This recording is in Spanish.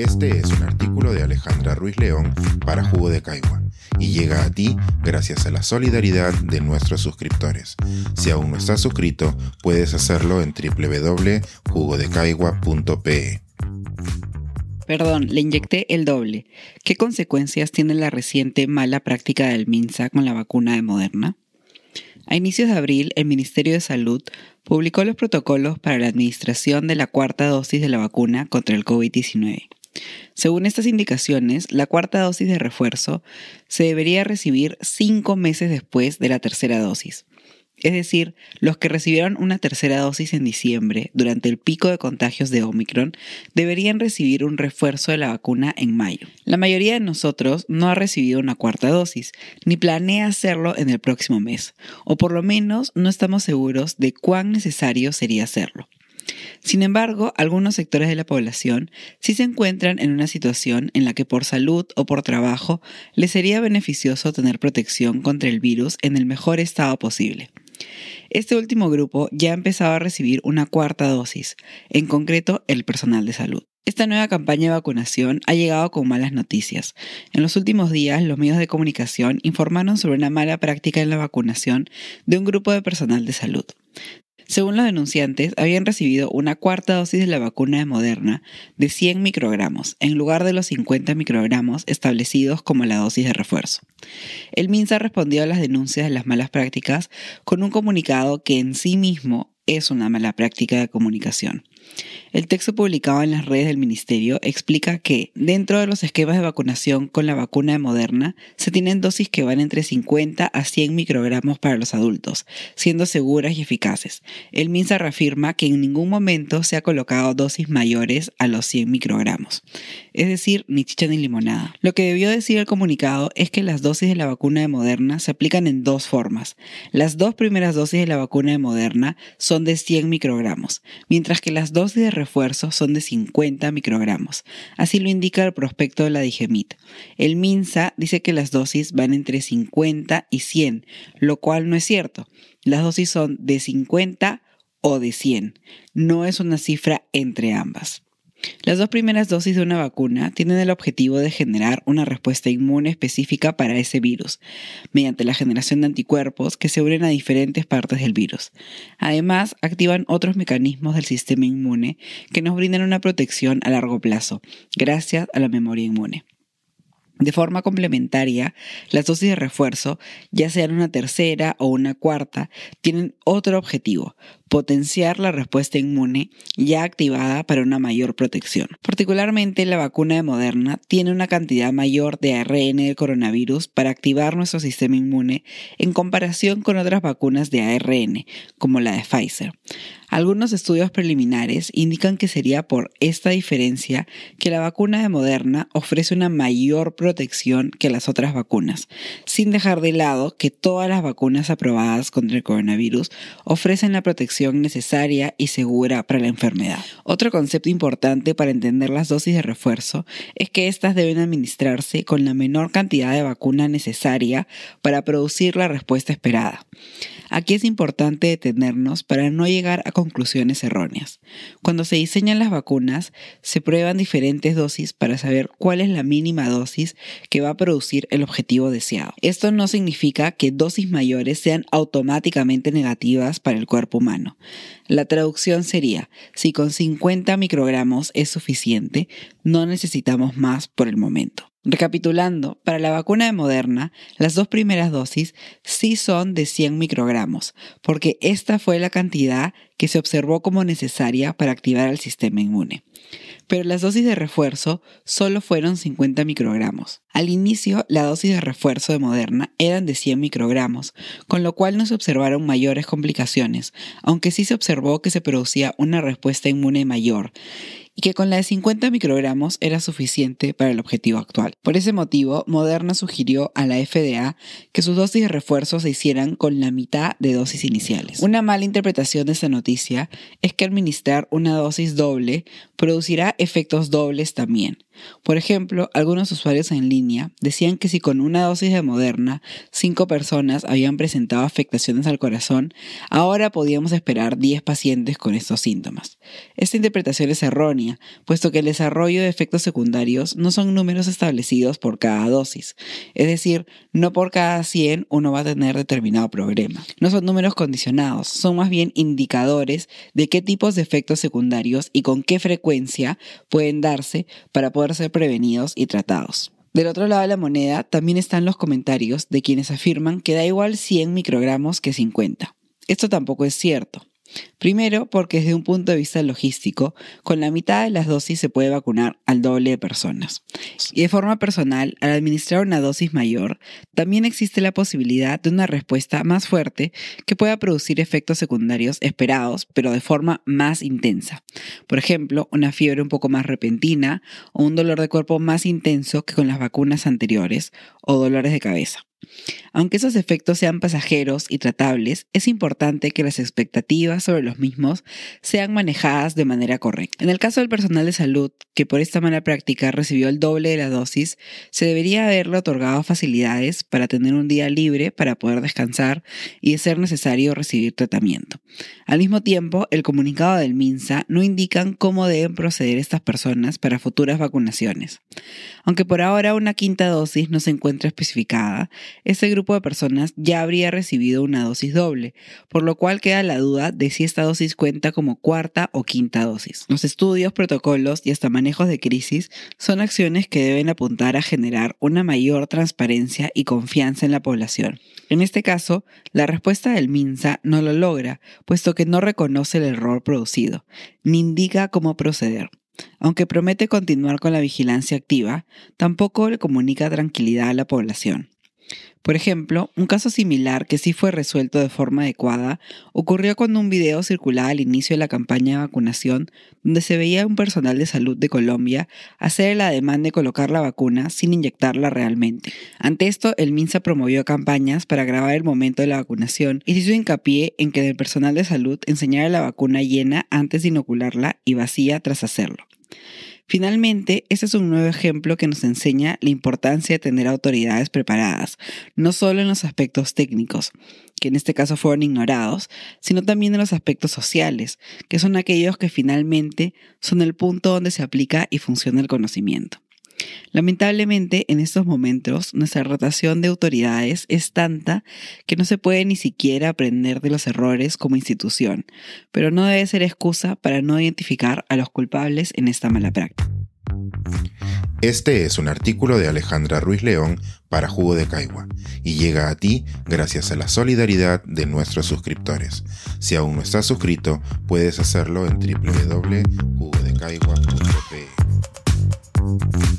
Este es un artículo de Alejandra Ruiz León para Jugo de Caigua y llega a ti gracias a la solidaridad de nuestros suscriptores. Si aún no estás suscrito, puedes hacerlo en www.jugodecaigua.pe. Perdón, le inyecté el doble. ¿Qué consecuencias tiene la reciente mala práctica del MINSA con la vacuna de Moderna? A inicios de abril, el Ministerio de Salud publicó los protocolos para la administración de la cuarta dosis de la vacuna contra el COVID-19. Según estas indicaciones, la cuarta dosis de refuerzo se debería recibir cinco meses después de la tercera dosis. Es decir, los que recibieron una tercera dosis en diciembre, durante el pico de contagios de Omicron, deberían recibir un refuerzo de la vacuna en mayo. La mayoría de nosotros no ha recibido una cuarta dosis, ni planea hacerlo en el próximo mes, o por lo menos no estamos seguros de cuán necesario sería hacerlo. Sin embargo, algunos sectores de la población sí se encuentran en una situación en la que por salud o por trabajo les sería beneficioso tener protección contra el virus en el mejor estado posible. Este último grupo ya ha empezado a recibir una cuarta dosis, en concreto el personal de salud. Esta nueva campaña de vacunación ha llegado con malas noticias. En los últimos días, los medios de comunicación informaron sobre una mala práctica en la vacunación de un grupo de personal de salud. Según los denunciantes, habían recibido una cuarta dosis de la vacuna de Moderna de 100 microgramos, en lugar de los 50 microgramos establecidos como la dosis de refuerzo. El MINSA respondió a las denuncias de las malas prácticas con un comunicado que en sí mismo es una mala práctica de comunicación. El texto publicado en las redes del Ministerio explica que dentro de los esquemas de vacunación con la vacuna de Moderna se tienen dosis que van entre 50 a 100 microgramos para los adultos, siendo seguras y eficaces. El MINSA reafirma que en ningún momento se ha colocado dosis mayores a los 100 microgramos, es decir, ni chicha ni limonada. Lo que debió decir el comunicado es que las dosis de la vacuna de Moderna se aplican en dos formas. Las dos primeras dosis de la vacuna de Moderna son de 100 microgramos, mientras que las dosis de refuerzo son de 50 microgramos. Así lo indica el prospecto de la Digemit. El MINSA dice que las dosis van entre 50 y 100, lo cual no es cierto. Las dosis son de 50 o de 100. No es una cifra entre ambas. Las dos primeras dosis de una vacuna tienen el objetivo de generar una respuesta inmune específica para ese virus, mediante la generación de anticuerpos que se unen a diferentes partes del virus. Además, activan otros mecanismos del sistema inmune que nos brindan una protección a largo plazo, gracias a la memoria inmune. De forma complementaria, las dosis de refuerzo, ya sean una tercera o una cuarta, tienen otro objetivo, potenciar la respuesta inmune ya activada para una mayor protección. Particularmente la vacuna de Moderna tiene una cantidad mayor de ARN del coronavirus para activar nuestro sistema inmune en comparación con otras vacunas de ARN, como la de Pfizer. Algunos estudios preliminares indican que sería por esta diferencia que la vacuna de Moderna ofrece una mayor protección que las otras vacunas, sin dejar de lado que todas las vacunas aprobadas contra el coronavirus ofrecen la protección necesaria y segura para la enfermedad. Otro concepto importante para entender las dosis de refuerzo es que éstas deben administrarse con la menor cantidad de vacuna necesaria para producir la respuesta esperada. Aquí es importante detenernos para no llegar a conclusiones erróneas. Cuando se diseñan las vacunas, se prueban diferentes dosis para saber cuál es la mínima dosis que va a producir el objetivo deseado. Esto no significa que dosis mayores sean automáticamente negativas para el cuerpo humano. La traducción sería, si con 50 microgramos es suficiente, no necesitamos más por el momento. Recapitulando, para la vacuna de Moderna, las dos primeras dosis sí son de 100 microgramos, porque esta fue la cantidad que se observó como necesaria para activar el sistema inmune pero las dosis de refuerzo solo fueron 50 microgramos. Al inicio, la dosis de refuerzo de Moderna eran de 100 microgramos, con lo cual no se observaron mayores complicaciones, aunque sí se observó que se producía una respuesta inmune mayor y que con la de 50 microgramos era suficiente para el objetivo actual. Por ese motivo, Moderna sugirió a la FDA que sus dosis de refuerzo se hicieran con la mitad de dosis iniciales. Una mala interpretación de esta noticia es que administrar una dosis doble producirá efectos dobles también. Por ejemplo, algunos usuarios en línea decían que si con una dosis de Moderna cinco personas habían presentado afectaciones al corazón, ahora podíamos esperar 10 pacientes con estos síntomas. Esta interpretación es errónea, puesto que el desarrollo de efectos secundarios no son números establecidos por cada dosis, es decir, no por cada 100 uno va a tener determinado problema. No son números condicionados, son más bien indicadores de qué tipos de efectos secundarios y con qué frecuencia pueden darse para poder ser prevenidos y tratados. Del otro lado de la moneda también están los comentarios de quienes afirman que da igual 100 microgramos que 50. Esto tampoco es cierto. Primero, porque desde un punto de vista logístico, con la mitad de las dosis se puede vacunar al doble de personas. Y de forma personal, al administrar una dosis mayor, también existe la posibilidad de una respuesta más fuerte que pueda producir efectos secundarios esperados, pero de forma más intensa. Por ejemplo, una fiebre un poco más repentina o un dolor de cuerpo más intenso que con las vacunas anteriores o dolores de cabeza. Aunque esos efectos sean pasajeros y tratables, es importante que las expectativas sobre los mismos sean manejadas de manera correcta. En el caso del personal de salud, que por esta mala práctica recibió el doble de la dosis, se debería haberle otorgado facilidades para tener un día libre para poder descansar y de ser necesario recibir tratamiento. Al mismo tiempo, el comunicado del MINSA no indican cómo deben proceder estas personas para futuras vacunaciones. Aunque por ahora una quinta dosis no se encuentra especificada, este grupo de personas ya habría recibido una dosis doble, por lo cual queda la duda de si esta dosis cuenta como cuarta o quinta dosis. Los estudios, protocolos y hasta manejos de crisis son acciones que deben apuntar a generar una mayor transparencia y confianza en la población. En este caso, la respuesta del MINSA no lo logra, puesto que no reconoce el error producido, ni indica cómo proceder. Aunque promete continuar con la vigilancia activa, tampoco le comunica tranquilidad a la población. Por ejemplo, un caso similar que sí fue resuelto de forma adecuada ocurrió cuando un video circulaba al inicio de la campaña de vacunación donde se veía a un personal de salud de Colombia hacer la demanda de colocar la vacuna sin inyectarla realmente. Ante esto, el MINSA promovió campañas para grabar el momento de la vacunación y se hizo hincapié en que el personal de salud enseñara la vacuna llena antes de inocularla y vacía tras hacerlo. Finalmente, este es un nuevo ejemplo que nos enseña la importancia de tener autoridades preparadas, no solo en los aspectos técnicos, que en este caso fueron ignorados, sino también en los aspectos sociales, que son aquellos que finalmente son el punto donde se aplica y funciona el conocimiento. Lamentablemente, en estos momentos, nuestra rotación de autoridades es tanta que no se puede ni siquiera aprender de los errores como institución, pero no debe ser excusa para no identificar a los culpables en esta mala práctica. Este es un artículo de Alejandra Ruiz León para Jugo de Caigua y llega a ti gracias a la solidaridad de nuestros suscriptores. Si aún no estás suscrito, puedes hacerlo en www.jugodecaigua.pe.